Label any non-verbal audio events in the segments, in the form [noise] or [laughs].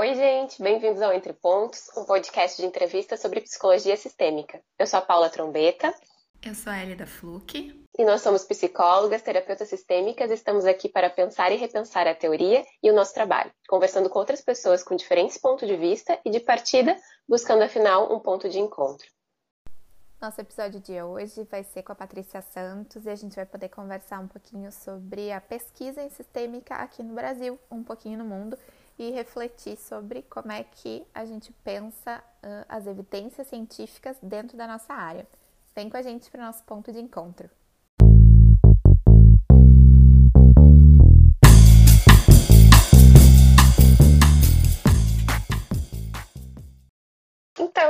Oi, gente, bem-vindos ao Entre Pontos, um podcast de entrevista sobre psicologia sistêmica. Eu sou a Paula Trombeta. Eu sou a Elida Fluke. E nós somos psicólogas, terapeutas sistêmicas, estamos aqui para pensar e repensar a teoria e o nosso trabalho, conversando com outras pessoas com diferentes pontos de vista e de partida, buscando afinal um ponto de encontro. Nosso episódio de hoje vai ser com a Patrícia Santos e a gente vai poder conversar um pouquinho sobre a pesquisa em sistêmica aqui no Brasil, um pouquinho no mundo e refletir sobre como é que a gente pensa uh, as evidências científicas dentro da nossa área. Vem com a gente para o nosso ponto de encontro.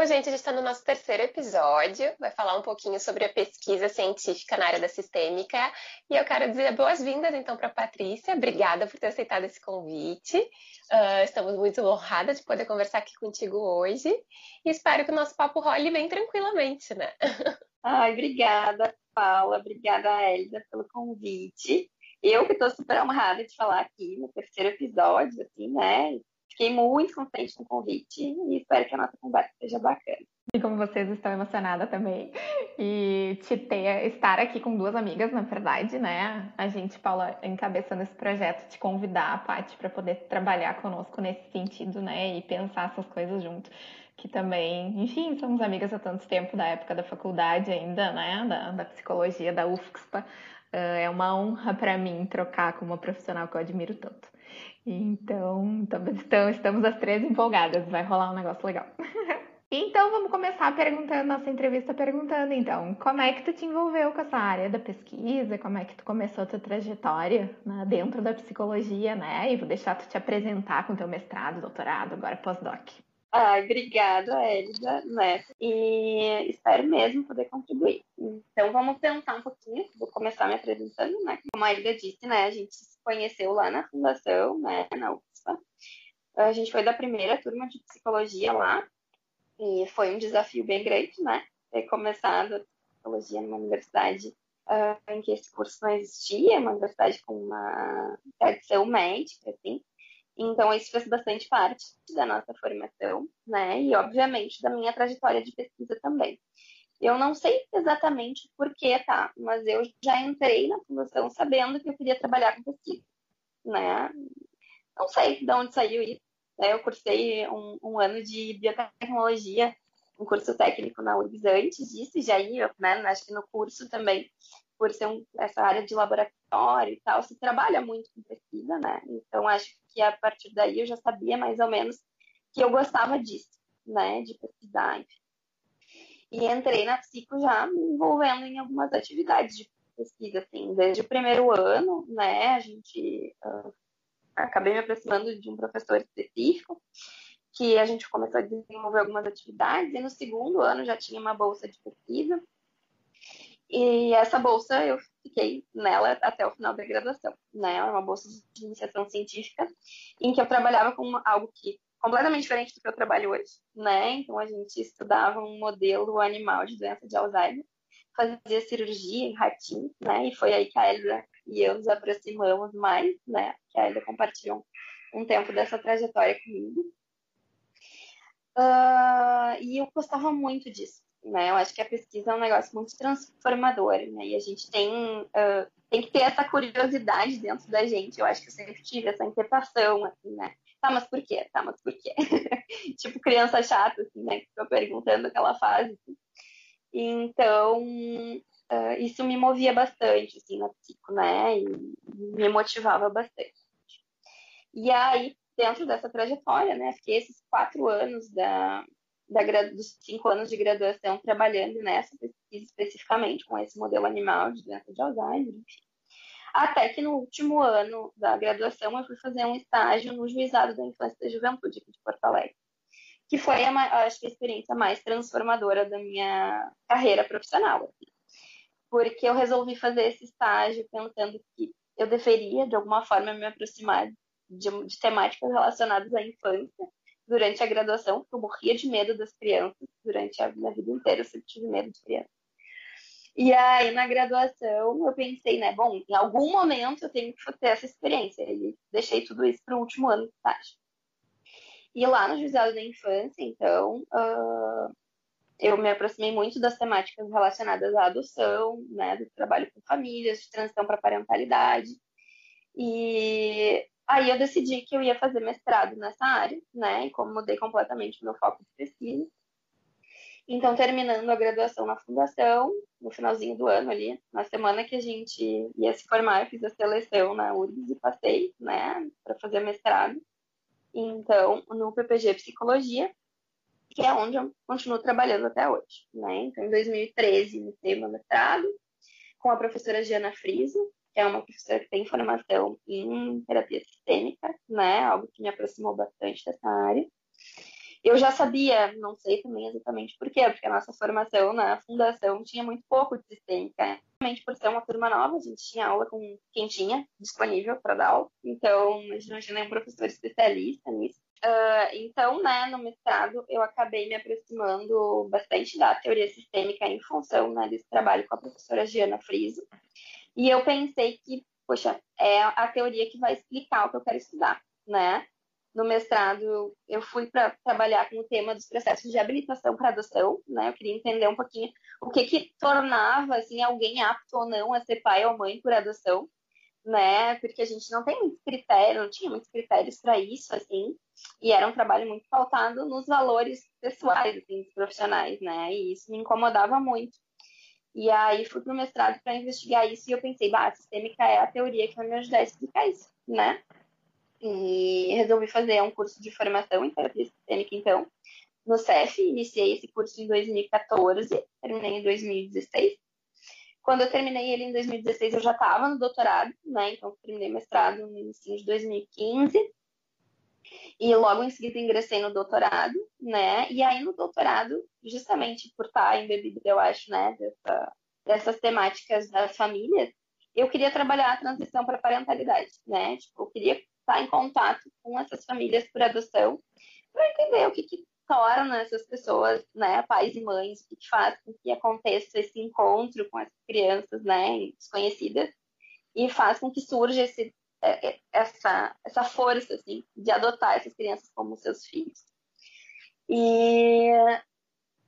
Então, gente, a gente está no nosso terceiro episódio. Vai falar um pouquinho sobre a pesquisa científica na área da sistêmica. E eu quero dizer boas-vindas, então, para a Patrícia. Obrigada por ter aceitado esse convite. Uh, estamos muito honradas de poder conversar aqui contigo hoje. E espero que o nosso papo role bem tranquilamente, né? [laughs] Ai, obrigada, Paula. Obrigada, Elida, pelo convite. Eu que estou super honrada de falar aqui no terceiro episódio, assim, né? Fiquei muito contente com o convite e espero que a nossa conversa seja bacana. E como vocês estão emocionada também. E te ter, estar aqui com duas amigas, na verdade, né? A gente, Paula, encabeçando esse projeto, te convidar, a Paty, para poder trabalhar conosco nesse sentido, né? E pensar essas coisas junto. Que também, enfim, somos amigas há tanto tempo, da época da faculdade ainda, né? Da, da psicologia, da UFSPA. É uma honra para mim trocar com uma profissional que eu admiro tanto. Então, estamos, as três empolgadas, vai rolar um negócio legal. [laughs] então, vamos começar perguntando, nossa entrevista perguntando, então, como é que tu te envolveu com essa área da pesquisa, como é que tu começou a tua trajetória né, dentro da psicologia, né? E vou deixar tu te apresentar com teu mestrado, doutorado, agora pós-doc. Ah, obrigada, Elida, né? E espero mesmo poder contribuir. Então, vamos pensar um pouquinho. Vou começar me apresentando, né? Como a Elida disse, né? A gente conheceu lá na fundação, né? Na UFSPA. A gente foi da primeira turma de psicologia lá. E foi um desafio bem grande, né? Ter começado a psicologia numa universidade uh, em que esse curso não existia, uma universidade com uma tradição médica, assim. Então, isso fez bastante parte da nossa formação, né? E, obviamente, da minha trajetória de pesquisa também. Eu não sei exatamente por que, tá? Mas eu já entrei na fundação sabendo que eu queria trabalhar com pesquisa, né? Não sei de onde saiu isso. Né? Eu cursei um, um ano de biotecnologia, um curso técnico na URGS antes disso, e já ia, né? Acho que no curso também por ser um, essa área de laboratório e tal, se trabalha muito com pesquisa, né? Então, acho que a partir daí eu já sabia mais ou menos que eu gostava disso, né? De pesquisar, enfim. E entrei na psico já me envolvendo em algumas atividades de pesquisa, assim, desde o primeiro ano, né? A gente uh, acabei me aproximando de um professor específico que a gente começou a desenvolver algumas atividades e no segundo ano já tinha uma bolsa de pesquisa e essa bolsa eu fiquei nela até o final da graduação, né? É uma bolsa de iniciação científica em que eu trabalhava com algo que completamente diferente do que eu trabalho hoje, né? Então a gente estudava um modelo animal de doença de Alzheimer, fazia cirurgia em ratinhos, né? E foi aí que a Elza e eu nos aproximamos mais, né? Que a Elza compartilhou um tempo dessa trajetória comigo. Uh, e eu gostava muito disso, né? Eu acho que a pesquisa é um negócio muito transformador, né? E a gente tem, uh, tem que ter essa curiosidade dentro da gente. Eu acho que eu sempre tive essa inquietação, assim, né? Tá, mas por quê? Tá, mas por quê? [laughs] tipo criança chata, assim, né? Que fica perguntando aquela fase. Assim. Então, uh, isso me movia bastante, assim, na psico, né? E me motivava bastante. E aí, dentro dessa trajetória, né? Fiquei esses quatro anos da, da, dos cinco anos de graduação trabalhando nessa pesquisa especificamente com esse modelo animal de doença de Alzheimer, enfim. Até que no último ano da graduação eu fui fazer um estágio no Juizado da Infância e da Juventude aqui de Porto Alegre, que foi a, acho que a experiência mais transformadora da minha carreira profissional. Assim. Porque eu resolvi fazer esse estágio pensando que eu deveria, de alguma forma, me aproximar de, de temáticas relacionadas à infância durante a graduação, porque eu morria de medo das crianças durante a minha vida inteira, eu sempre tive medo de criança. E aí, na graduação, eu pensei, né, bom, em algum momento eu tenho que ter essa experiência. E deixei tudo isso para o último ano de estágio. E lá no Juizado da Infância, então, uh, eu me aproximei muito das temáticas relacionadas à adoção, né, do trabalho com famílias, de transição para parentalidade. E aí eu decidi que eu ia fazer mestrado nessa área, né, e como mudei completamente meu foco de pesquisa. Então, terminando a graduação na fundação, no finalzinho do ano ali, na semana que a gente ia se formar, eu fiz a seleção na URGS e passei, né, para fazer mestrado. Então, no PPG Psicologia, que é onde eu continuo trabalhando até hoje, né? Então, em 2013, iniciei meu mestrado com a professora Giana Friso, que é uma professora que tem formação em terapia sistêmica, né? Algo que me aproximou bastante dessa área. Eu já sabia, não sei também exatamente por quê, porque a nossa formação na fundação tinha muito pouco de sistêmica. Realmente por ser uma turma nova, a gente tinha aula com quem tinha disponível para dar aula. Então, a gente não tinha nenhum professor especialista nisso. Uh, então, né, no mestrado, eu acabei me aproximando bastante da teoria sistêmica em função né, desse trabalho com a professora Giana Friso. E eu pensei que, poxa, é a teoria que vai explicar o que eu quero estudar, né? No mestrado eu fui para trabalhar com o tema dos processos de habilitação para adoção, né? Eu queria entender um pouquinho o que que tornava assim alguém apto ou não a ser pai ou mãe por adoção, né? Porque a gente não tem muito critério, não tinha muitos critérios para isso, assim, e era um trabalho muito pautado nos valores pessoais assim, dos profissionais, né? E isso me incomodava muito. E aí fui para o mestrado para investigar isso e eu pensei, bah, a sistêmica é a teoria que vai me ajudar a explicar isso, né? E resolvi fazer um curso de formação em terapia sistêmica, então, no CEF. Iniciei esse curso em 2014, terminei em 2016. Quando eu terminei ele em 2016, eu já estava no doutorado, né? Então, terminei mestrado no início de 2015. E logo em seguida ingressei no doutorado, né? E aí no doutorado, justamente por estar embebida, eu acho, né, dessa, dessas temáticas das famílias, eu queria trabalhar a transição para parentalidade, né? Tipo, eu queria em contato com essas famílias por adoção para entender o que, que torna essas pessoas, né, pais e mães, o que, que faz com que aconteça esse encontro com essas crianças, né, desconhecidas e faz com que surja esse, é, é, essa, essa força, assim, de adotar essas crianças como seus filhos. E,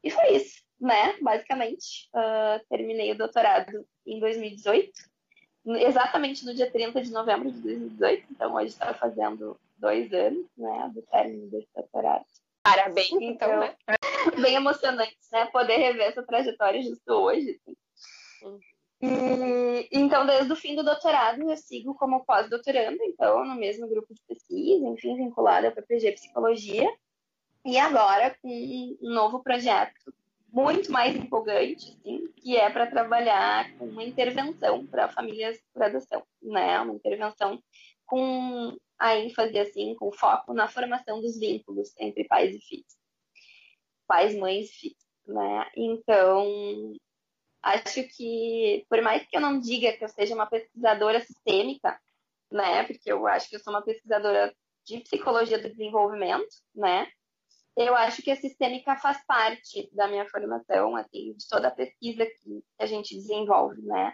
e foi isso, né, basicamente. Uh, terminei o doutorado em 2018 exatamente no dia 30 de novembro de 2018, então hoje está fazendo dois anos, né, do término desse doutorado. Parabéns, então, então né? Bem emocionante, né, poder rever essa trajetória justo hoje, assim. E, então, desde o fim do doutorado, eu sigo como pós-doutorando, então, no mesmo grupo de pesquisa, enfim, vinculada à PPG Psicologia. E agora, com um novo projeto muito mais empolgante, assim, que é para trabalhar com uma intervenção para famílias por adoção, né? Uma intervenção com a ênfase, assim, com foco na formação dos vínculos entre pais e filhos. Pais, mães e filhos, né? Então, acho que, por mais que eu não diga que eu seja uma pesquisadora sistêmica, né? Porque eu acho que eu sou uma pesquisadora de psicologia do desenvolvimento, né? Eu acho que a sistêmica faz parte da minha formação, assim, de toda a pesquisa que a gente desenvolve, né?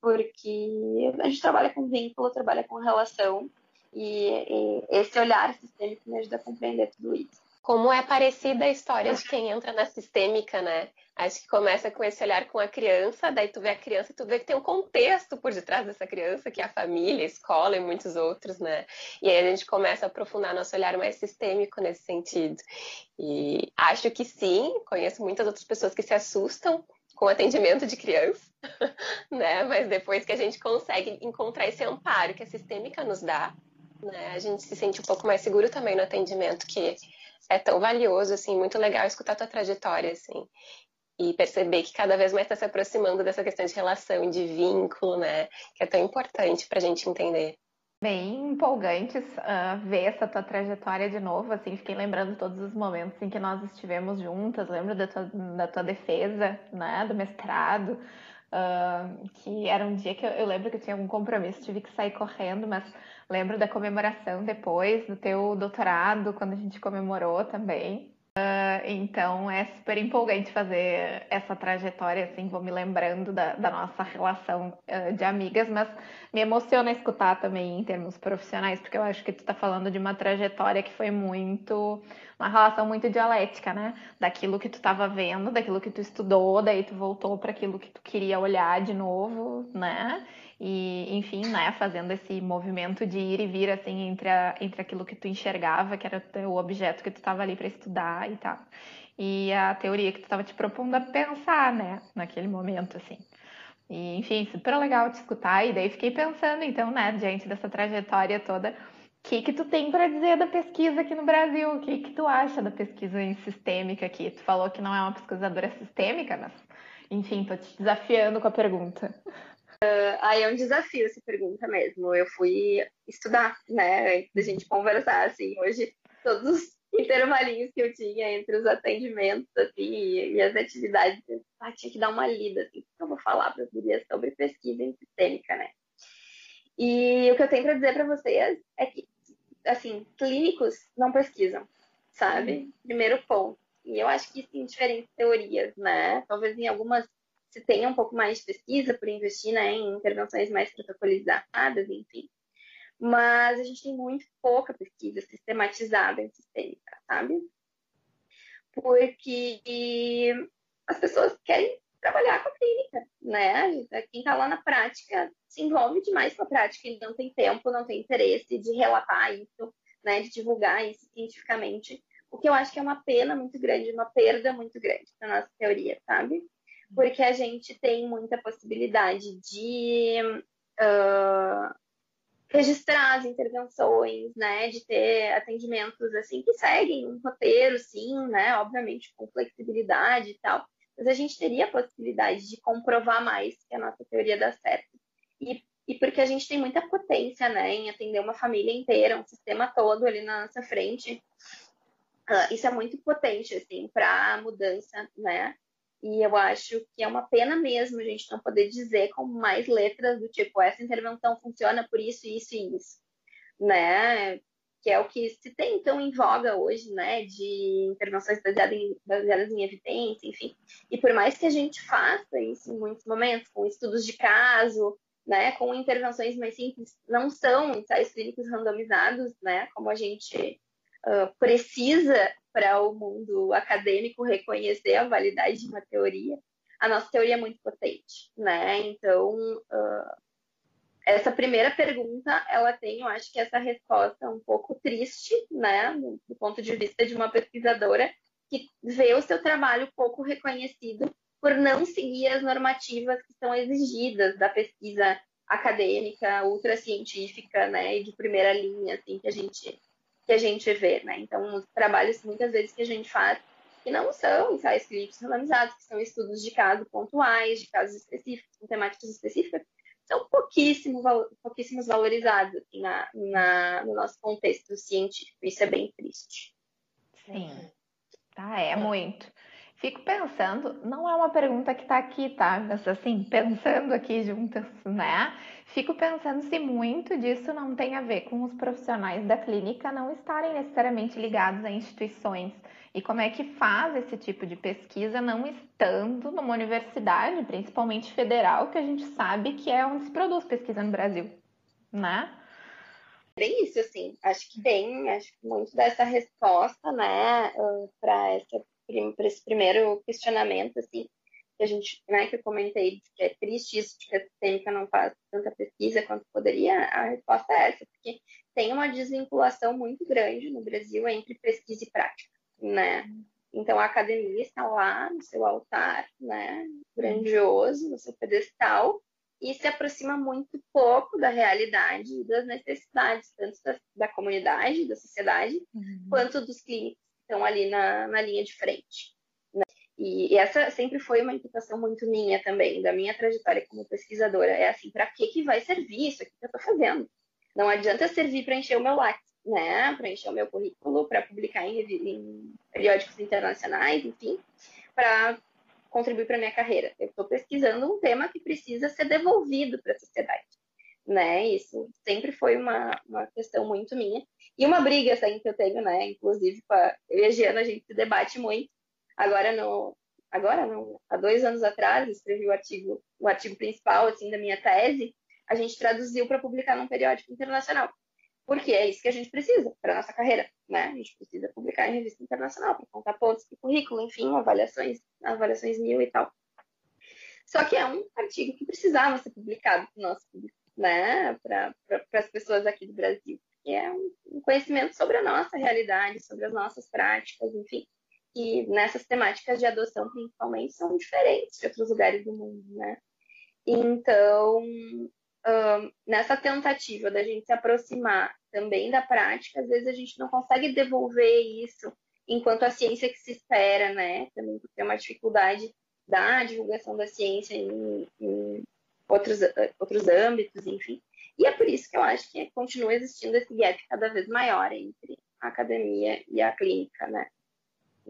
Porque a gente trabalha com vínculo, trabalha com relação, e, e esse olhar sistêmico me ajuda a compreender tudo isso como é parecida a história de quem entra na sistêmica, né? Acho que começa com esse olhar com a criança, daí tu vê a criança e tu vê que tem um contexto por detrás dessa criança, que é a família, a escola e muitos outros, né? E aí a gente começa a aprofundar nosso olhar mais sistêmico nesse sentido. E acho que sim, conheço muitas outras pessoas que se assustam com atendimento de criança, [laughs] né? Mas depois que a gente consegue encontrar esse amparo que a sistêmica nos dá, né? A gente se sente um pouco mais seguro também no atendimento que é tão valioso, assim, muito legal escutar tua trajetória, assim, e perceber que cada vez mais está se aproximando dessa questão de relação, de vínculo, né, que é tão importante para a gente entender. Bem empolgantes uh, ver essa tua trajetória de novo, assim, fiquei lembrando todos os momentos em que nós estivemos juntas, lembro da tua, da tua defesa, né, do mestrado, uh, que era um dia que eu, eu lembro que eu tinha algum compromisso, tive que sair correndo, mas Lembro da comemoração depois do teu doutorado, quando a gente comemorou também. Então é super empolgante fazer essa trajetória, assim, vou me lembrando da, da nossa relação uh, de amigas, mas me emociona escutar também em termos profissionais, porque eu acho que tu está falando de uma trajetória que foi muito, uma relação muito dialética, né? Daquilo que tu estava vendo, daquilo que tu estudou, daí tu voltou para aquilo que tu queria olhar de novo, né? E, enfim, né, fazendo esse movimento de ir e vir, assim, entre, a, entre aquilo que tu enxergava, que era o objeto que tu estava ali para estudar e tal, e a teoria que tu estava te propondo a pensar, né, naquele momento, assim. E, enfim, super legal te escutar, e daí fiquei pensando, então, né, diante dessa trajetória toda, o que que tu tem para dizer da pesquisa aqui no Brasil? O que que tu acha da pesquisa em sistêmica aqui? Tu falou que não é uma pesquisadora sistêmica, mas, enfim, tô te desafiando com a pergunta. Uh, aí é um desafio essa pergunta mesmo. Eu fui estudar, né, antes da gente conversar, assim, hoje todos os intervalinhos que eu tinha entre os atendimentos, assim, e, e as atividades, eu ah, tinha que dar uma lida, assim, que eu vou falar para as gurias sobre pesquisa em sistêmica, né. E o que eu tenho para dizer para vocês é que, assim, clínicos não pesquisam, sabe? Uhum. Primeiro ponto. E eu acho que isso em diferentes teorias, né? Talvez em algumas se tenha um pouco mais de pesquisa por investir né, em intervenções mais protocolizadas, enfim. Mas a gente tem muito pouca pesquisa sistematizada em sistêmica, sabe? Porque as pessoas querem trabalhar com a clínica, né? Quem está lá na prática se envolve demais com a prática e não tem tempo, não tem interesse de relatar isso, né? De divulgar isso cientificamente. O que eu acho que é uma pena muito grande, uma perda muito grande na nossa teoria, sabe? Porque a gente tem muita possibilidade de uh, registrar as intervenções, né, de ter atendimentos assim que seguem um roteiro, sim, né, obviamente com flexibilidade e tal, mas a gente teria a possibilidade de comprovar mais que a nossa teoria dá certo. E, e porque a gente tem muita potência, né, em atender uma família inteira, um sistema todo ali na nossa frente. Uh, isso é muito potente, assim, para a mudança, né, e eu acho que é uma pena mesmo a gente não poder dizer com mais letras do tipo essa intervenção funciona por isso, isso e isso, né? Que é o que se tem então em voga hoje, né? De intervenções baseadas em, baseadas em evidência, enfim. E por mais que a gente faça isso em muitos momentos, com estudos de caso, né? Com intervenções mais simples, não são ensaios clínicos randomizados, né? Como a gente precisa para o mundo acadêmico reconhecer a validade de uma teoria, a nossa teoria é muito potente, né? Então, uh, essa primeira pergunta, ela tem, eu acho que essa resposta um pouco triste, né? Do, do ponto de vista de uma pesquisadora que vê o seu trabalho pouco reconhecido por não seguir as normativas que são exigidas da pesquisa acadêmica, ultracientífica, né, e de primeira linha, assim, que a gente que a gente vê, né? Então, os trabalhos muitas vezes que a gente faz que não são ensaios clínicos randomizados, que são estudos de caso pontuais, de casos específicos, com temáticas específicas, são pouquíssimo, pouquíssimos valorizados na, na, no nosso contexto científico. Isso é bem triste. Sim, tá, é muito. Fico pensando, não é uma pergunta que está aqui, tá? Mas assim, [laughs] pensando aqui juntas, né? Fico pensando se muito disso não tem a ver com os profissionais da clínica não estarem necessariamente ligados a instituições. E como é que faz esse tipo de pesquisa não estando numa universidade, principalmente federal, que a gente sabe que é onde se produz pesquisa no Brasil, né? Bem isso, assim. Acho que tem, acho que muito dessa resposta, né, para essa para esse primeiro questionamento, assim, que a gente, né, que eu comentei, que é triste isso, de que a sistêmica não faz tanta pesquisa quanto poderia, a resposta é essa, porque tem uma desvinculação muito grande no Brasil entre pesquisa e prática, né? Então, a academia está lá no seu altar, né, grandioso, no seu pedestal, e se aproxima muito pouco da realidade e das necessidades, tanto da, da comunidade, da sociedade, uhum. quanto dos clínicos estão ali na, na linha de frente. Né? E, e, essa sempre foi uma implicação muito minha também, da minha trajetória como pesquisadora. É assim, para que, que vai servir isso aqui que eu estou fazendo? Não adianta servir para encher o meu lápis, né? Para encher o meu currículo, para publicar em, em periódicos internacionais, enfim, para contribuir para minha carreira. Eu estou pesquisando um tema que precisa ser devolvido para a sociedade. Né? Isso sempre foi uma, uma questão muito minha. E uma briga assim, que eu tenho, né? Inclusive, com a, eu e a Giana, a gente se debate muito. Agora, no, agora não, há dois anos atrás, escrevi o artigo, o artigo principal assim, da minha tese, a gente traduziu para publicar num periódico internacional. Porque é isso que a gente precisa para nossa carreira, né? A gente precisa publicar em revista internacional para contar pontos de currículo, enfim, avaliações, avaliações mil e tal. Só que é um artigo que precisava ser publicado para o nosso público né, para as pessoas aqui do Brasil. Que é um conhecimento sobre a nossa realidade, sobre as nossas práticas, enfim. E nessas temáticas de adoção, principalmente, são diferentes de outros lugares do mundo, né? Então, um, nessa tentativa da gente se aproximar também da prática, às vezes a gente não consegue devolver isso enquanto a ciência que se espera, né? Também porque tem uma dificuldade da divulgação da ciência em, em outros, eh, outros âmbitos, enfim. E é por isso que eu acho que continua existindo esse gap cada vez maior entre a academia e a clínica, né?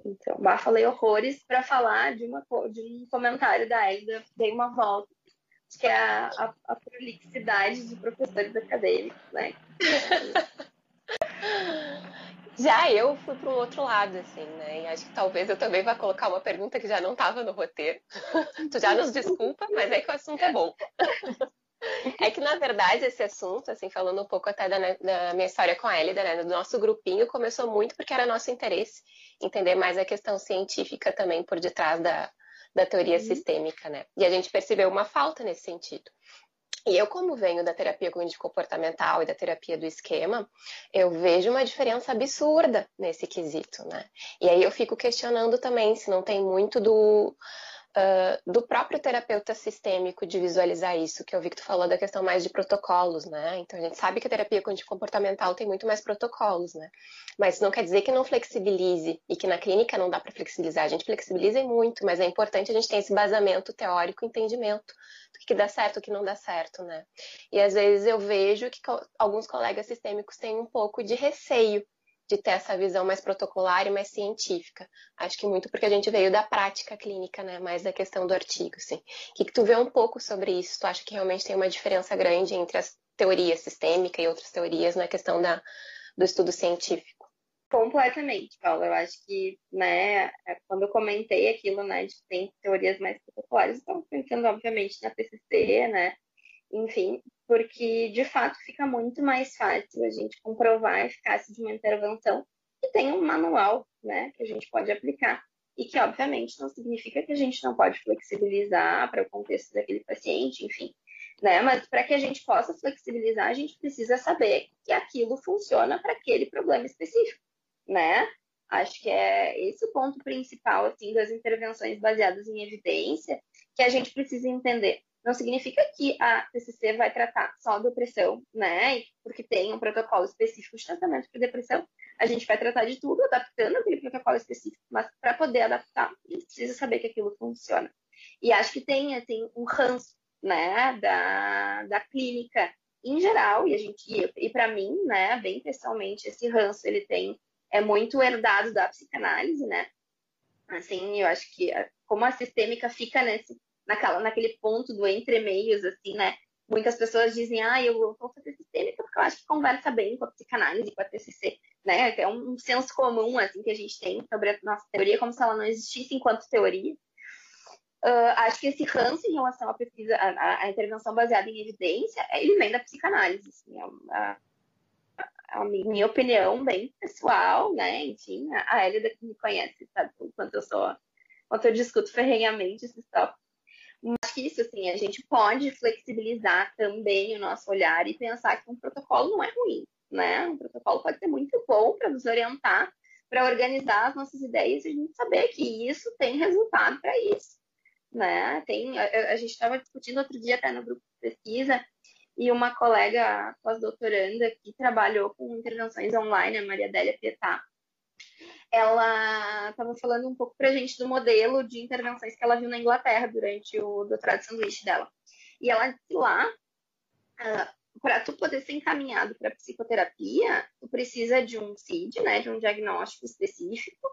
Então, bah, falei horrores para falar de, uma, de um comentário da Elida, dei uma volta, que é a, a, a prolixidade de professores acadêmicos, né? [laughs] Já eu fui para um outro lado, assim, né? E acho que talvez eu também vá colocar uma pergunta que já não estava no roteiro. [laughs] tu já nos desculpa, mas é que o assunto é bom. [laughs] É que, na verdade, esse assunto, assim, falando um pouco até da, da minha história com a Elida, né, do nosso grupinho, começou muito porque era nosso interesse entender mais a questão científica também por detrás da, da teoria uhum. sistêmica, né? E a gente percebeu uma falta nesse sentido. E eu, como venho da terapia cognitivo-comportamental e da terapia do esquema, eu vejo uma diferença absurda nesse quesito, né? E aí eu fico questionando também se não tem muito do uh, do próprio terapeuta sistêmico de visualizar isso, que eu vi que tu falou da questão mais de protocolos, né? Então a gente sabe que a terapia comportamental tem muito mais protocolos, né? Mas isso não quer dizer que não flexibilize e que na clínica não dá para flexibilizar. A gente flexibiliza muito, mas é importante a gente ter esse basamento teórico, entendimento do que dá certo, o que não dá certo, né? E às vezes eu vejo que alguns colegas sistêmicos têm um pouco de receio de ter essa visão mais protocolar e mais científica. Acho que muito porque a gente veio da prática clínica, né? Mais da questão do artigo, assim. O que, que tu vê um pouco sobre isso? Tu acha que realmente tem uma diferença grande entre a teoria sistêmica e outras teorias na questão da, do estudo científico? Completamente, Paula. Eu acho que, né, é, quando eu comentei aquilo, né, de tem teorias mais protocolares, estou pensando, obviamente, na PCC, né, enfim, porque de fato fica muito mais fácil a gente comprovar a eficácia de uma intervenção que tem um manual, né, que a gente pode aplicar e que obviamente não significa que a gente não pode flexibilizar para o contexto daquele paciente, enfim, né? Mas para que a gente possa flexibilizar, a gente precisa saber que aquilo funciona para aquele problema específico, né? Acho que é esse o ponto principal assim das intervenções baseadas em evidência que a gente precisa entender. Não significa que a TCC vai tratar só depressão, né? Porque tem um protocolo específico de tratamento para depressão. A gente vai tratar de tudo, adaptando aquele protocolo específico. Mas para poder adaptar, a gente precisa saber que aquilo funciona. E acho que tem, assim, um ranço, né, da, da clínica em geral, e a gente e para mim, né, bem pessoalmente, esse ranço ele tem é muito herdado da psicanálise, né? Assim, eu acho que como a sistêmica fica nesse naquela, naquele ponto do entre meios, assim, né? Muitas pessoas dizem, ah, eu vou fazer sistêmica porque eu acho que conversa bem com a psicanálise, com a TCC, né? É um senso comum, assim, que a gente tem sobre a nossa teoria, como se ela não existisse enquanto teoria. Uh, acho que esse ranço em relação à pesquisa, à, à, intervenção baseada em evidência, ele vem da psicanálise, assim, é a, a, a, minha opinião bem pessoal, né? Enfim, a Hélida que me conhece sabe o quanto eu sou, quanto eu discuto ferrenhamente esses tópicos. Mas que isso, assim, a gente pode flexibilizar também o nosso olhar e pensar que um protocolo não é ruim, né? Um protocolo pode ser muito bom para nos orientar, para organizar as nossas ideias e a gente saber que isso tem resultado para isso, né? Tem, a, a gente estava discutindo outro dia até no grupo de pesquisa e uma colega pós-doutoranda que trabalhou com intervenções online, a Maria Délia Pietá, ela estava falando um pouco para a gente do modelo de intervenções que ela viu na Inglaterra durante o doutorado de sanduíche dela. E ela disse lá, uh, ah, para tu poder ser encaminhado para psicoterapia, tu precisa de um CID, né, de um diagnóstico específico,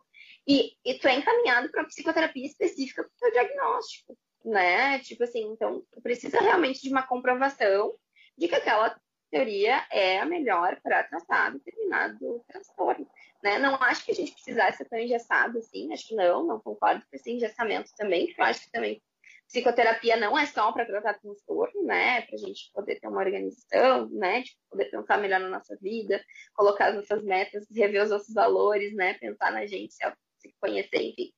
e, e tu é encaminhado para psicoterapia específica para o teu diagnóstico, né? Tipo assim, então tu precisa realmente de uma comprovação de que aquela teoria é a melhor para tratar determinado transtorno. Né? Não acho que a gente precisasse ser tão engessado assim, acho que não, não concordo com esse engessamento também, porque eu acho que também psicoterapia não é só para tratar transtorno, né? Para a gente poder ter uma organização, né? De poder pensar melhor na nossa vida, colocar as nossas metas, rever os nossos valores, né? Pensar na gente, se conhecer, enfim.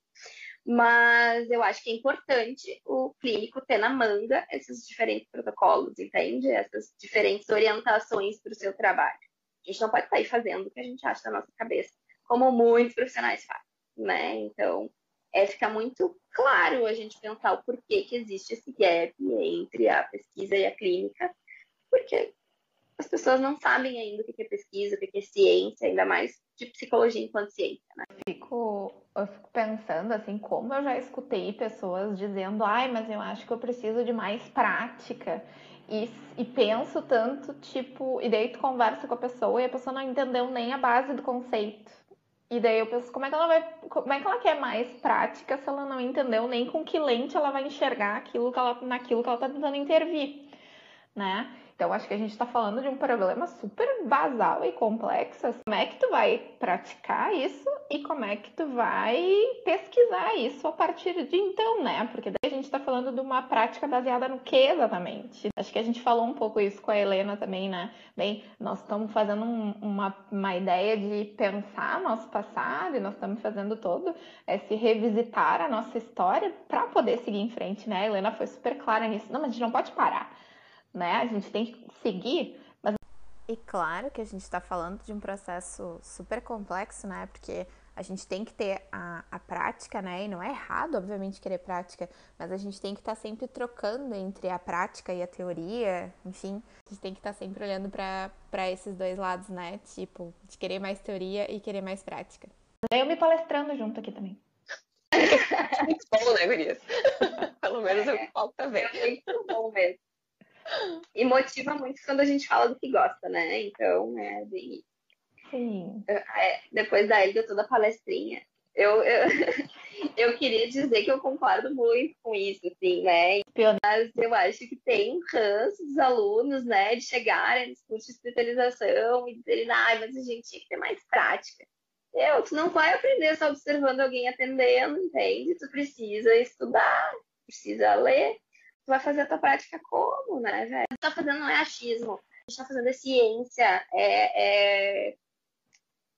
Mas eu acho que é importante o clínico ter na manga esses diferentes protocolos, entende? Essas diferentes orientações para o seu trabalho. A gente não pode sair fazendo o que a gente acha na nossa cabeça, como muitos profissionais fazem, né? Então, é ficar muito claro a gente pensar o porquê que existe esse gap entre a pesquisa e a clínica, porque as pessoas não sabem ainda o que é pesquisa, o que é ciência, ainda mais de psicologia enquanto ciência, né? Fico, eu fico pensando, assim, como eu já escutei pessoas dizendo, ai, mas eu acho que eu preciso de mais prática. E, e penso tanto, tipo, e daí tu conversa com a pessoa e a pessoa não entendeu nem a base do conceito. E daí eu penso, como é que ela vai. Como é que ela quer mais prática se ela não entendeu nem com que lente ela vai enxergar aquilo que ela, naquilo que ela está tentando intervir, né? Então, acho que a gente está falando de um problema super basal e complexo. Como é que tu vai praticar isso e como é que tu vai pesquisar isso a partir de então, né? Porque daí a gente está falando de uma prática baseada no que exatamente? Acho que a gente falou um pouco isso com a Helena também, né? Bem, nós estamos fazendo um, uma, uma ideia de pensar nosso passado e nós estamos fazendo todo esse revisitar a nossa história para poder seguir em frente, né? A Helena foi super clara nisso. Não, mas a gente não pode parar né? A gente tem que seguir. Mas... E claro que a gente está falando de um processo super complexo, né? Porque a gente tem que ter a, a prática, né? E não é errado, obviamente, querer prática, mas a gente tem que estar tá sempre trocando entre a prática e a teoria, enfim. A gente tem que estar tá sempre olhando para esses dois lados, né? Tipo, de querer mais teoria e querer mais prática. Eu me palestrando junto aqui também. [laughs] muito bom, né, Gurias? [laughs] Pelo menos eu falo também. É muito bom mesmo. E motiva muito quando a gente fala do que gosta, né? Então, é bem. Sim. É, depois da Elga, toda a palestrinha, eu, eu, [laughs] eu queria dizer que eu concordo muito com isso, assim, né? Mas eu acho que tem um ranço dos alunos, né, de chegarem nos cursos de especialização e dizerem, ah, mas a gente tinha que ter mais prática. Eu, tu não vai aprender só observando alguém atendendo, entende? Tu precisa estudar, precisa ler, tu vai fazer a tua prática como, né, velho? O tá fazendo não é achismo, a gente tá fazendo é ciência, é, é,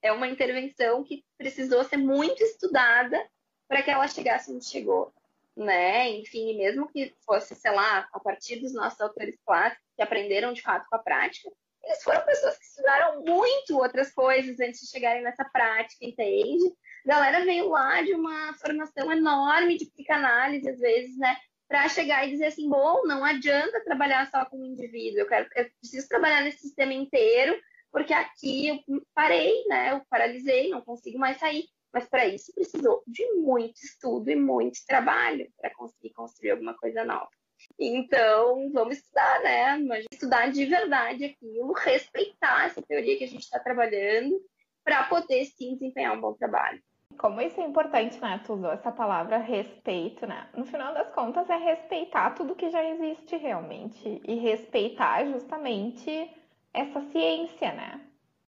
é uma intervenção que precisou ser muito estudada para que ela chegasse onde chegou, né? Enfim, mesmo que fosse, sei lá, a partir dos nossos autores clássicos que aprenderam de fato com a prática, eles foram pessoas que estudaram muito outras coisas antes de chegarem nessa prática, entende? A galera veio lá de uma formação enorme de psicanálise, às vezes, né? Para chegar e dizer assim, bom, não adianta trabalhar só com o indivíduo, eu, quero, eu preciso trabalhar nesse sistema inteiro, porque aqui eu parei, né? Eu paralisei, não consigo mais sair. Mas para isso precisou de muito estudo e muito trabalho para conseguir construir alguma coisa nova. Então, vamos estudar, né? Mas estudar de verdade aquilo, respeitar essa teoria que a gente está trabalhando, para poder sim desempenhar um bom trabalho como isso é importante, né? Tu usou essa palavra respeito, né? No final das contas, é respeitar tudo que já existe realmente. E respeitar justamente essa ciência, né?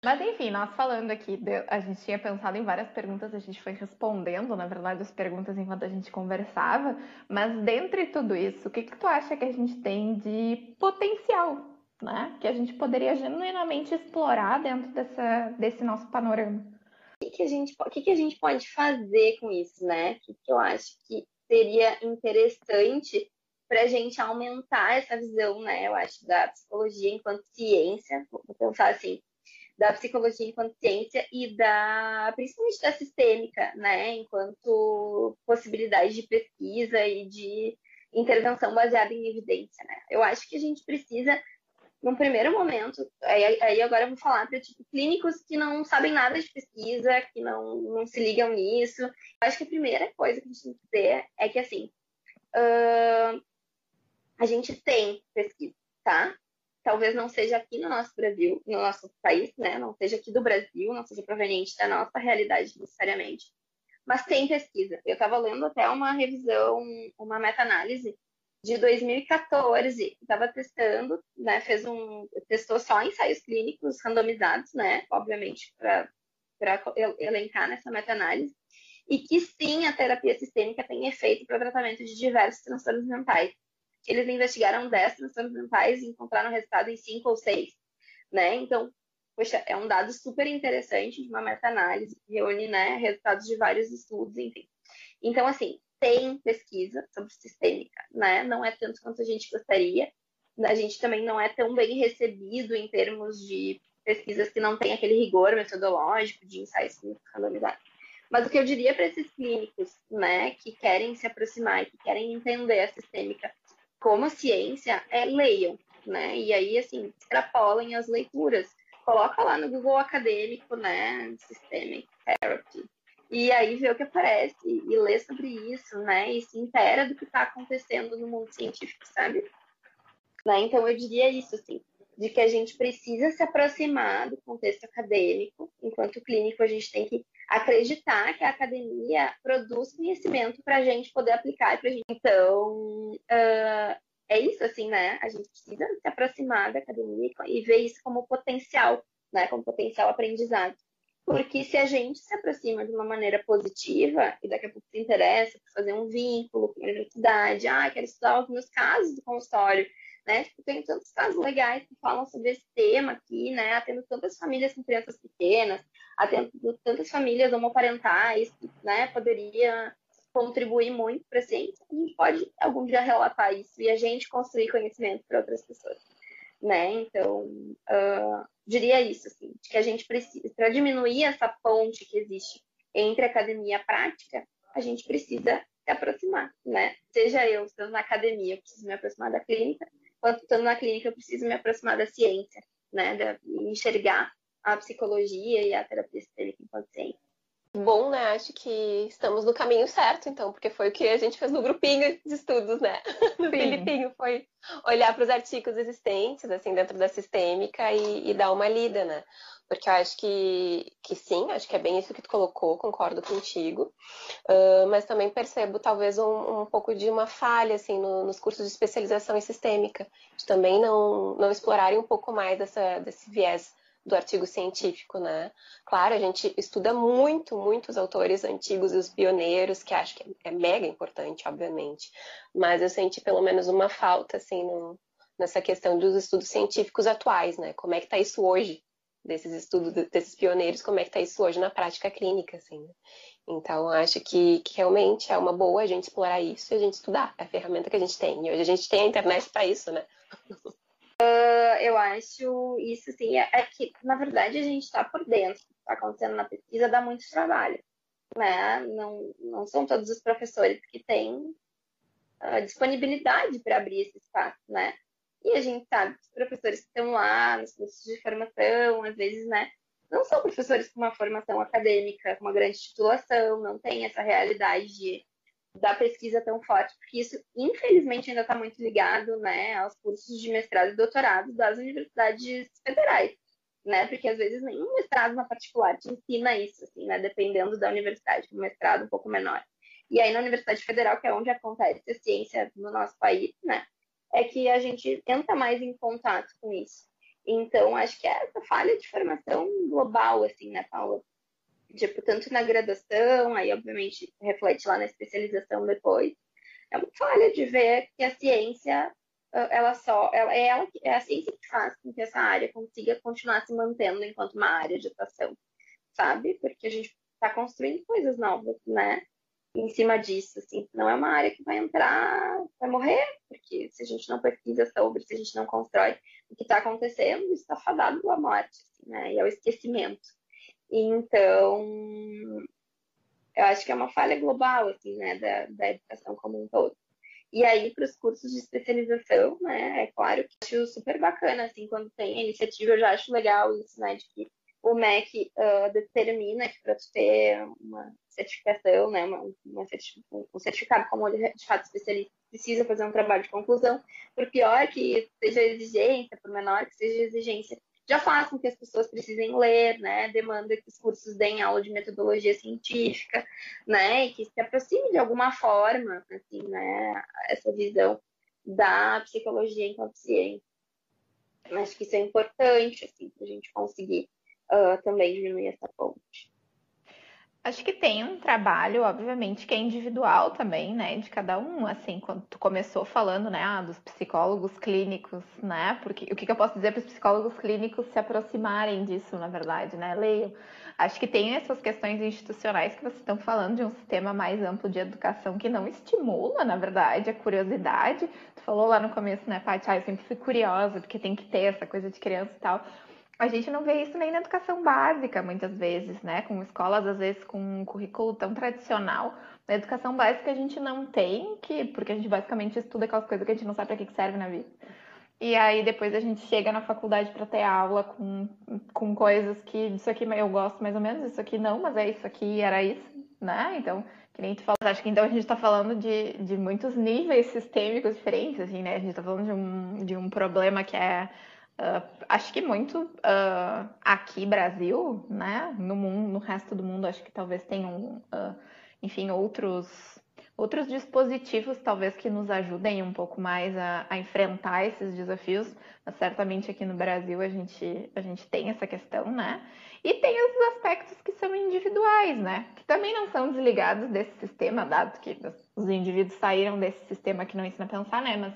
Mas enfim, nós falando aqui, a gente tinha pensado em várias perguntas, a gente foi respondendo, na verdade, as perguntas enquanto a gente conversava. Mas dentre tudo isso, o que, que tu acha que a gente tem de potencial, né? Que a gente poderia genuinamente explorar dentro dessa, desse nosso panorama? Que, que, a, gente, que, que a gente pode fazer com isso, né? O que, que eu acho que seria interessante para a gente aumentar essa visão, né? Eu acho, da psicologia enquanto ciência, vou pensar assim, da psicologia enquanto ciência e da, principalmente da sistêmica, né? Enquanto possibilidade de pesquisa e de intervenção baseada em evidência, né? Eu acho que a gente precisa num primeiro momento, aí, aí agora eu vou falar para tipo, clínicos que não sabem nada de pesquisa, que não, não se ligam nisso. Eu acho que a primeira coisa que a gente tem que ter é que, assim, uh, a gente tem pesquisa, tá? Talvez não seja aqui no nosso Brasil, no nosso país, né? Não seja aqui do Brasil, não seja proveniente da nossa realidade necessariamente. Mas tem pesquisa. Eu estava lendo até uma revisão, uma meta-análise de 2014, estava testando, né, fez um, testou só ensaios clínicos randomizados, né, obviamente, para elencar nessa meta-análise, e que sim, a terapia sistêmica tem efeito para o tratamento de diversos transtornos mentais. Eles investigaram 10 transtornos mentais e encontraram resultado em 5 ou 6, né, então, poxa, é um dado super interessante de uma meta-análise que reúne, né, resultados de vários estudos, enfim. Então, assim, tem pesquisa sobre sistêmica, né? Não é tanto quanto a gente gostaria. A gente também não é tão bem recebido em termos de pesquisas que não têm aquele rigor metodológico de ensaios clínicos randomizados. Mas o que eu diria para esses clínicos, né, que querem se aproximar e que querem entender a sistêmica como ciência, é leiam, né? E aí, assim, extrapolem as leituras. Coloca lá no Google acadêmico, né, Systemic Therapy, e aí vê o que aparece e lê sobre isso, né? E se intera do que está acontecendo no mundo científico, sabe? Né? Então eu diria isso, assim, de que a gente precisa se aproximar do contexto acadêmico, enquanto clínico a gente tem que acreditar que a academia produz conhecimento para a gente poder aplicar para gente. Então uh, é isso, assim, né? A gente precisa se aproximar da academia e ver isso como potencial, né? Como potencial aprendizado. Porque se a gente se aproxima de uma maneira positiva e daqui a pouco se interessa por fazer um vínculo com a universidade, ah, quero estudar os meus casos do consultório, né? Tipo, tem tantos casos legais que falam sobre esse tema aqui, né? Atendo tantas famílias com crianças pequenas, atendo tantas famílias homoparentais, né? Poderia contribuir muito para a ciência. A gente pode algum dia relatar isso e a gente construir conhecimento para outras pessoas, né? Então, uh, diria isso, assim, que a gente precisa, para diminuir essa ponte que existe entre academia e a prática, a gente precisa se aproximar, né? Seja eu estando na academia, eu preciso me aproximar da clínica, quanto estando na clínica, eu preciso me aproximar da ciência, né? De enxergar a psicologia e a terapia sistêmica enquanto ciência. Bom, né? Acho que estamos no caminho certo, então, porque foi o que a gente fez no grupinho de estudos, né? [laughs] No sim. Filipinho, foi olhar para os artigos existentes, assim, dentro da sistêmica e, e, dar uma lida, né? Porque eu acho que, que sim, acho que é bem isso que tu colocou, concordo contigo. Uh, mas também percebo, talvez, um, um, pouco de uma falha, assim, no, nos cursos de especialização em sistêmica, de também não, não explorarem um pouco mais dessa, desse viés do artigo científico, né? Claro, a gente estuda muito, muitos autores antigos e os pioneiros, que acho que é mega importante, obviamente, mas eu senti pelo menos uma falta, assim, no, nessa questão dos estudos científicos atuais, né? Como é que está isso hoje, desses estudos, desses pioneiros, como é que está isso hoje na prática clínica, assim, né? Então, acho que, que, realmente é uma boa a gente explorar isso e a gente estudar, é a ferramenta que a gente tem. E hoje a gente tem a internet para isso, né? [laughs] Uh, eu acho isso, assim, é, é, que, na verdade, a gente está por dentro está acontecendo na pesquisa, dá muito trabalho, né? Não, não são todos os professores que têm uh, disponibilidade para abrir esse espaço, né? E a gente sabe que os professores que estão lá nos cursos de formação, às vezes, né, não são professores com uma formação acadêmica, com uma grande titulação, não tem essa realidade de da pesquisa tão forte, porque isso, infelizmente, ainda está muito ligado né, aos cursos de mestrado e doutorado das universidades federais, né? Porque às vezes nenhum mestrado na particular te ensina isso, assim, né? Dependendo da universidade, um mestrado um pouco menor. E aí na Universidade Federal, que é onde acontece a ciência no nosso país, né? É que a gente entra mais em contato com isso. Então, acho que é essa falha de formação global, assim, né, Paula? Tipo, tanto na graduação, aí obviamente reflete lá na especialização depois. É uma falha de ver que a ciência, ah, ela só, ela, é, ela, é a ciência que faz com que essa área consiga continuar se mantendo enquanto uma área de atuação, sabe? Porque a gente está construindo coisas novas, né? Em cima disso, assim, não é uma área que vai entrar, vai morrer, porque se a gente não pesquisa sobre, se a gente não constrói o que está acontecendo, está fadado à morte, assim, né? E ao esquecimento. Então, eu acho que é uma falha global, assim, né, da, da educação como um todo. E aí, para os cursos de especialização, né, é claro que acho super bacana, assim, quando tem a iniciativa, eu já acho legal isso, né, de que o MEC uh, determina que para ter uma certificação, né, uma, uma certific um certificado como de fato especialista, precisa fazer um trabalho de conclusão, por pior que seja exigência, por menor que seja exigência, já faz com que as pessoas precisem ler, né? Demanda que os cursos deem aula de metodologia científica, né? E que se aproxime de alguma forma, assim, né? Essa visão da psicologia inconsciente. Acho que isso é importante, assim, para a gente conseguir uh, também diminuir essa ponte. Acho que tem um trabalho, obviamente, que é individual também, né, de cada um, assim, quando tu começou falando, né, ah, dos psicólogos clínicos, né, porque o que, que eu posso dizer para os psicólogos clínicos se aproximarem disso, na verdade, né, leiam. Acho que tem essas questões institucionais que vocês estão falando de um sistema mais amplo de educação que não estimula, na verdade, a curiosidade. Tu falou lá no começo, né, Paty, ah, eu sempre fui curiosa, porque tem que ter essa coisa de criança e tal a gente não vê isso nem na educação básica, muitas vezes, né? Com escolas, às vezes, com um currículo tão tradicional. Na educação básica, a gente não tem, que, porque a gente basicamente estuda aquelas coisas que a gente não sabe para que serve na vida. E aí, depois a gente chega na faculdade para ter aula com, com coisas que isso aqui eu gosto mais ou menos, isso aqui não, mas é isso aqui, era isso, né? Então, que nem tu falou, acho que então a gente está falando de, de muitos níveis sistêmicos diferentes, assim, né? A gente está falando de um, de um problema que é Uh, acho que muito uh, aqui Brasil, né? No mundo, no resto do mundo, acho que talvez tenham, uh, enfim, outros outros dispositivos talvez que nos ajudem um pouco mais a, a, enfrentar esses desafios. Mas certamente aqui no Brasil a gente a gente tem essa questão, né? E tem os aspectos que são individuais, né? Que também não são desligados desse sistema, dado que os indivíduos saíram desse sistema que não ensina a pensar, né? Mas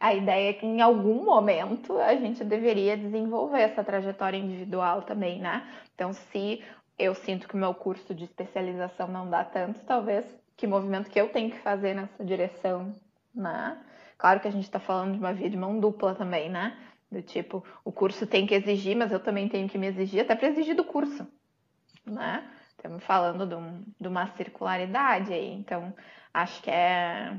a ideia é que em algum momento a gente deveria desenvolver essa trajetória individual também, né? Então, se eu sinto que o meu curso de especialização não dá tanto, talvez que movimento que eu tenho que fazer nessa direção, né? Claro que a gente está falando de uma via de mão dupla também, né? Do tipo, o curso tem que exigir, mas eu também tenho que me exigir até para exigir do curso, né? Estamos falando de, um, de uma circularidade aí, então acho que é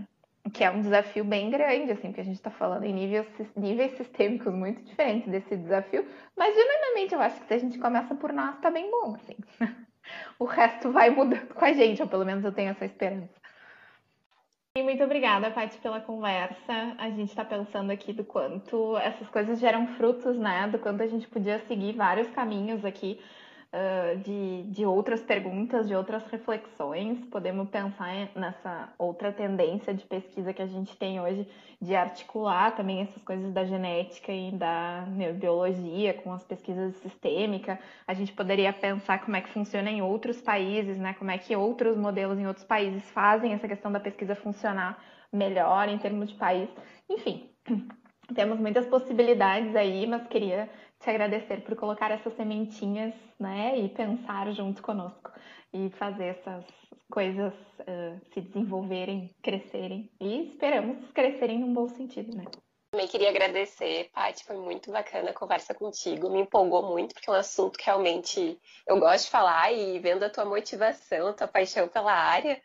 que é um desafio bem grande, assim, porque a gente está falando em níveis, níveis sistêmicos muito diferentes desse desafio, mas genuinamente eu acho que se a gente começa por nós, tá bem bom, assim. [laughs] o resto vai mudando com a gente, ou pelo menos eu tenho essa esperança. E muito obrigada, Paty, pela conversa. A gente está pensando aqui do quanto essas coisas geram frutos, né? Do quanto a gente podia seguir vários caminhos aqui uh, de, de outras perguntas, de outras reflexões. Podemos pensar nessa outra tendência de pesquisa que a gente tem hoje, de articular também essas coisas da genética e da neurobiologia com as pesquisas sistêmicas. A gente poderia pensar como é que funciona em outros países, né? como é que outros modelos em outros países fazem essa questão da pesquisa funcionar melhor em termos de país. Enfim, [clears throat] temos muitas possibilidades aí, mas queria te agradecer por colocar essas sementinhas, né, e pensar junto conosco e fazer essas coisas uh, se desenvolverem, crescerem e esperamos crescerem num bom sentido, né? Também queria agradecer, Paty, foi muito bacana a conversa contigo, me empolgou muito, porque é um assunto que realmente eu gosto de falar e vendo a tua motivação, a tua paixão pela área,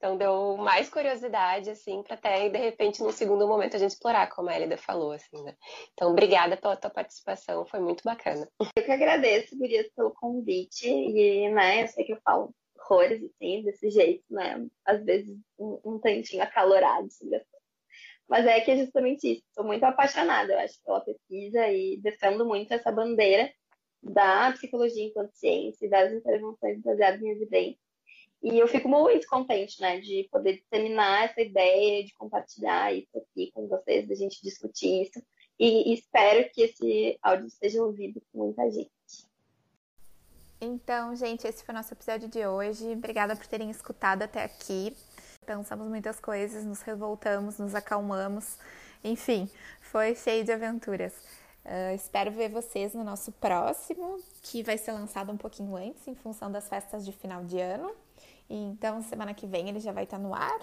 então deu mais curiosidade, assim, para até, de repente, no segundo momento a gente explorar, como a Elida falou, assim, né? Então, obrigada pela tua participação, foi muito bacana. Eu que agradeço, Gurias, pelo convite. E, né, eu sei que eu falo horrores, assim, desse jeito, né? Às vezes um, um tantinho acalorado sobre as coisas. Mas é que é justamente isso. Estou muito apaixonada, eu acho, pela pesquisa e defendo muito essa bandeira da psicologia enquanto ciência e das intervenções baseadas em evidência e eu fico muito contente, né, de poder disseminar essa ideia, de compartilhar isso aqui com vocês, da gente discutir isso. E, espero que esse áudio seja ouvido por muita gente. Então, gente, esse foi o nosso episódio de hoje. Obrigada por terem escutado até aqui. Pensamos muitas coisas, nos revoltamos, nos acalmamos. Enfim, foi cheio de aventuras. Uh, espero ver vocês no nosso próximo, que vai ser lançado um pouquinho antes, em função das festas de final de ano. Então, semana que vem ele já vai estar no ar.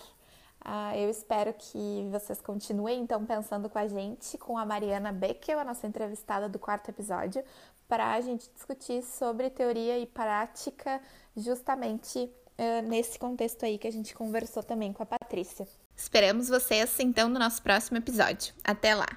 Uh, eu espero que vocês continuem então pensando com a gente, com a Mariana Beckel, a nossa entrevistada do quarto episódio, para a gente discutir sobre teoria e prática, justamente uh, nesse contexto aí que a gente conversou também com a Patrícia. Esperamos vocês então no nosso próximo episódio. Até lá!